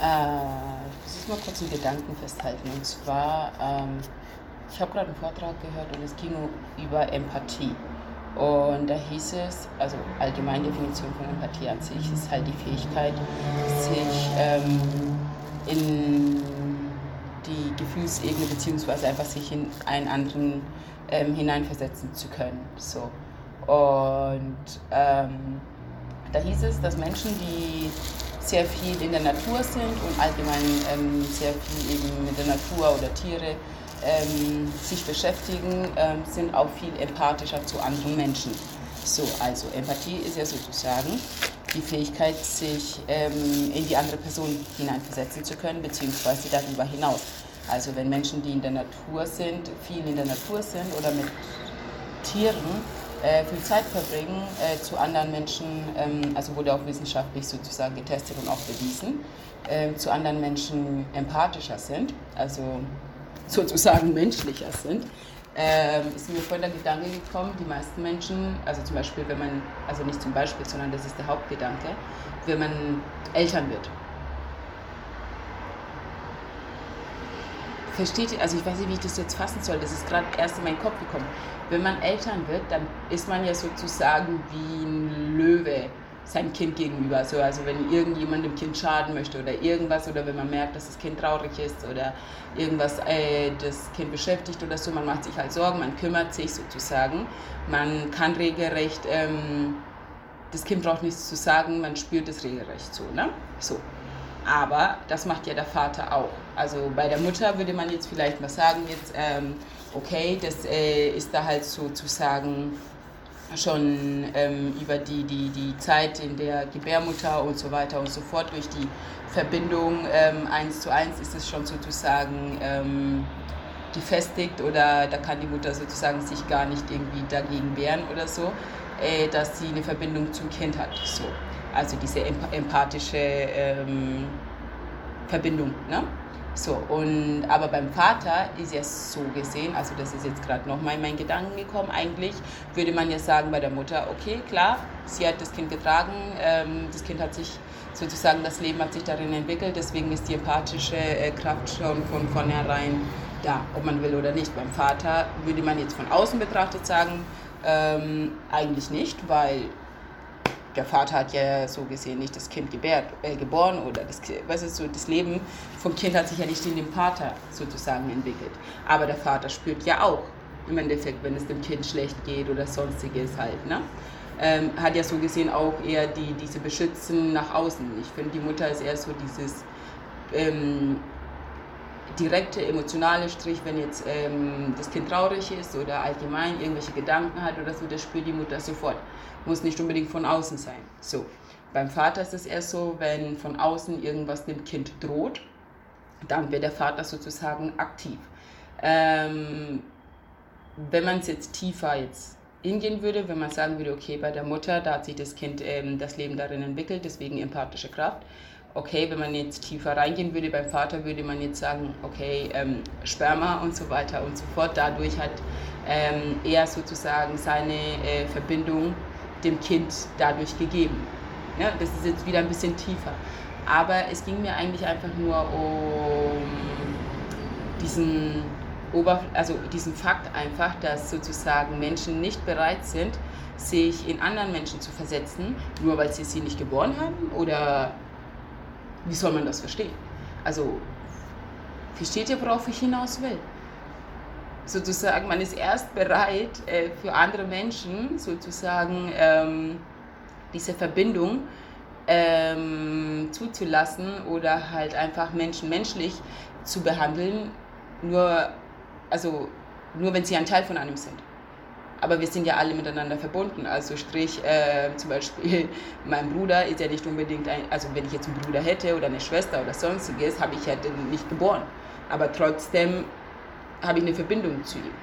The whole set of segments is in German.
Äh, ich muss mal kurz einen Gedanken festhalten. Und zwar, ähm, ich habe gerade einen Vortrag gehört und es ging über Empathie. Und da hieß es, also allgemeine Definition von Empathie an sich ist halt die Fähigkeit, sich ähm, in die Gefühlsebene beziehungsweise einfach sich in einen anderen ähm, hineinversetzen zu können. So. Und ähm, da hieß es, dass Menschen, die sehr viel in der Natur sind und allgemein ähm, sehr viel eben mit der Natur oder Tiere ähm, sich beschäftigen, ähm, sind auch viel empathischer zu anderen Menschen. So, also Empathie ist ja sozusagen die Fähigkeit, sich ähm, in die andere Person hineinversetzen zu können, beziehungsweise darüber hinaus. Also wenn Menschen, die in der Natur sind, viel in der Natur sind oder mit Tieren äh, viel Zeit verbringen, äh, zu anderen Menschen, ähm, also wurde auch wissenschaftlich sozusagen getestet und auch bewiesen, äh, zu anderen Menschen empathischer sind, also sozusagen menschlicher sind, ähm, ist mir vorhin der Gedanke gekommen, die meisten Menschen, also zum Beispiel, wenn man, also nicht zum Beispiel, sondern das ist der Hauptgedanke, wenn man Eltern wird. Versteht also ich weiß nicht, wie ich das jetzt fassen soll, das ist gerade erst in meinen Kopf gekommen. Wenn man Eltern wird, dann ist man ja sozusagen wie ein Löwe seinem Kind gegenüber. So, also wenn irgendjemand dem Kind schaden möchte oder irgendwas oder wenn man merkt, dass das Kind traurig ist oder irgendwas äh, das Kind beschäftigt oder so, man macht sich halt Sorgen, man kümmert sich sozusagen. Man kann regelrecht, ähm, das Kind braucht nichts zu sagen, man spürt es regelrecht so. Ne? so. Aber das macht ja der Vater auch. Also bei der Mutter würde man jetzt vielleicht mal sagen, jetzt, ähm, okay, das äh, ist da halt sozusagen schon ähm, über die, die, die Zeit in der Gebärmutter und so weiter und so fort, durch die Verbindung ähm, eins zu eins ist es schon sozusagen ähm, gefestigt oder da kann die Mutter sozusagen sich gar nicht irgendwie dagegen wehren oder so, äh, dass sie eine Verbindung zum Kind hat. So. Also diese empathische ähm, Verbindung. Ne? So, und, aber beim Vater ist ja so gesehen, also das ist jetzt gerade nochmal in meinen Gedanken gekommen, eigentlich würde man ja sagen bei der Mutter, okay, klar, sie hat das Kind getragen, ähm, das Kind hat sich sozusagen, das Leben hat sich darin entwickelt, deswegen ist die empathische äh, Kraft schon von vornherein da, ob man will oder nicht. Beim Vater würde man jetzt von außen betrachtet sagen, ähm, eigentlich nicht, weil der Vater hat ja so gesehen nicht das Kind gebärt, äh, geboren oder das, weißt du, so, das Leben vom Kind hat sich ja nicht in dem Vater sozusagen entwickelt. Aber der Vater spürt ja auch im Endeffekt, wenn es dem Kind schlecht geht oder sonstiges halt. Ne? Ähm, hat ja so gesehen auch eher die, diese Beschützen nach außen. Ich finde, die Mutter ist eher so dieses ähm, direkte emotionale Strich, wenn jetzt ähm, das Kind traurig ist oder allgemein irgendwelche Gedanken hat oder so, das spürt die Mutter sofort. Muss nicht unbedingt von außen sein. So. Beim Vater ist es eher so, wenn von außen irgendwas dem Kind droht, dann wird der Vater sozusagen aktiv. Ähm, wenn man es jetzt tiefer jetzt hingehen würde, wenn man sagen würde, okay, bei der Mutter, da hat sich das Kind ähm, das Leben darin entwickelt, deswegen empathische Kraft okay, wenn man jetzt tiefer reingehen würde, beim Vater würde man jetzt sagen, okay, ähm, Sperma und so weiter und so fort. Dadurch hat ähm, er sozusagen seine äh, Verbindung dem Kind dadurch gegeben. Ja, das ist jetzt wieder ein bisschen tiefer. Aber es ging mir eigentlich einfach nur um diesen, Oberf also diesen Fakt einfach, dass sozusagen Menschen nicht bereit sind, sich in anderen Menschen zu versetzen, nur weil sie sie nicht geboren haben oder wie soll man das verstehen? Also, versteht ihr, worauf ich hinaus will? Sozusagen, man ist erst bereit, äh, für andere Menschen sozusagen ähm, diese Verbindung ähm, zuzulassen oder halt einfach Menschen menschlich zu behandeln, nur, also, nur wenn sie ein Teil von einem sind aber wir sind ja alle miteinander verbunden. Also sprich, äh, zum Beispiel mein Bruder ist ja nicht unbedingt ein, also wenn ich jetzt einen Bruder hätte oder eine Schwester oder sonstiges, habe ich ja den nicht geboren. Aber trotzdem habe ich eine Verbindung zu ihm.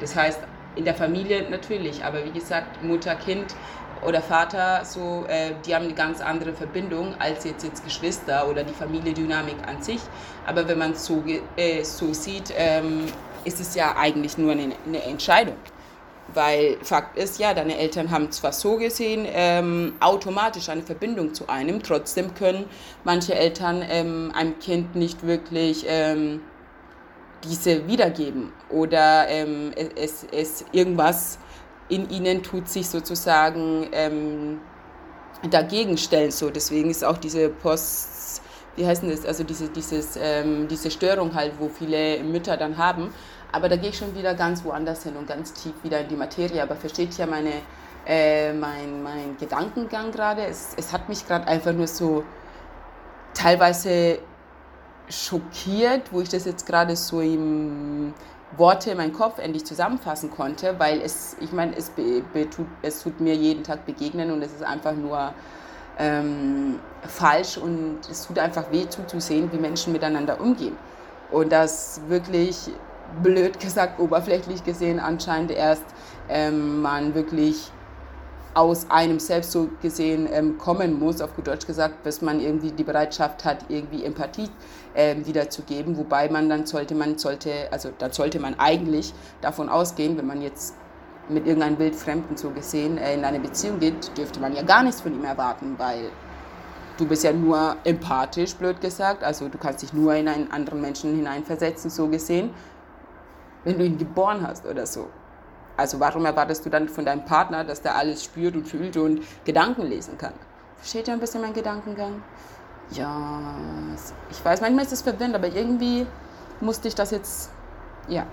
Das heißt, in der Familie natürlich, aber wie gesagt, Mutter, Kind oder Vater, so, äh, die haben eine ganz andere Verbindung als jetzt, jetzt Geschwister oder die Familiendynamik an sich. Aber wenn man es so, äh, so sieht, ähm, ist es ja eigentlich nur eine, eine Entscheidung Weil Fakt ist ja, deine Eltern haben zwar so gesehen ähm, automatisch eine Verbindung zu einem, trotzdem können manche Eltern ähm, einem Kind nicht wirklich ähm, diese wiedergeben. Oder ähm, es, es irgendwas in ihnen tut sich sozusagen ähm, dagegen stellen. So, deswegen ist auch diese Post, wie heißt das, also diese, dieses, ähm, diese Störung halt, wo viele Mütter dann haben, aber da gehe ich schon wieder ganz woanders hin und ganz tief wieder in die Materie. Aber versteht ja meine, äh, mein, mein Gedankengang gerade. Es, es hat mich gerade einfach nur so teilweise schockiert, wo ich das jetzt gerade so im Worte in meinem Kopf endlich zusammenfassen konnte, weil es, ich meine, es, be, be, tut, es tut mir jeden Tag begegnen und es ist einfach nur ähm, falsch und es tut einfach weh zuzusehen, wie Menschen miteinander umgehen. Und das wirklich blöd gesagt, oberflächlich gesehen anscheinend erst ähm, man wirklich aus einem selbst so gesehen ähm, kommen muss, auf gut Deutsch gesagt, bis man irgendwie die Bereitschaft hat, irgendwie Empathie ähm, wiederzugeben, wobei man dann sollte man sollte, also dann sollte man eigentlich davon ausgehen, wenn man jetzt mit irgendeinem Wildfremden so gesehen äh, in eine Beziehung geht, dürfte man ja gar nichts von ihm erwarten, weil du bist ja nur empathisch, blöd gesagt, also du kannst dich nur in einen anderen Menschen hineinversetzen, so gesehen wenn du ihn geboren hast oder so. Also warum erwartest du dann von deinem Partner, dass der alles spürt und fühlt und Gedanken lesen kann? Versteht ihr ein bisschen meinen Gedankengang? Ja, ich weiß, manchmal ist es verwirrend, aber irgendwie musste ich das jetzt, ja,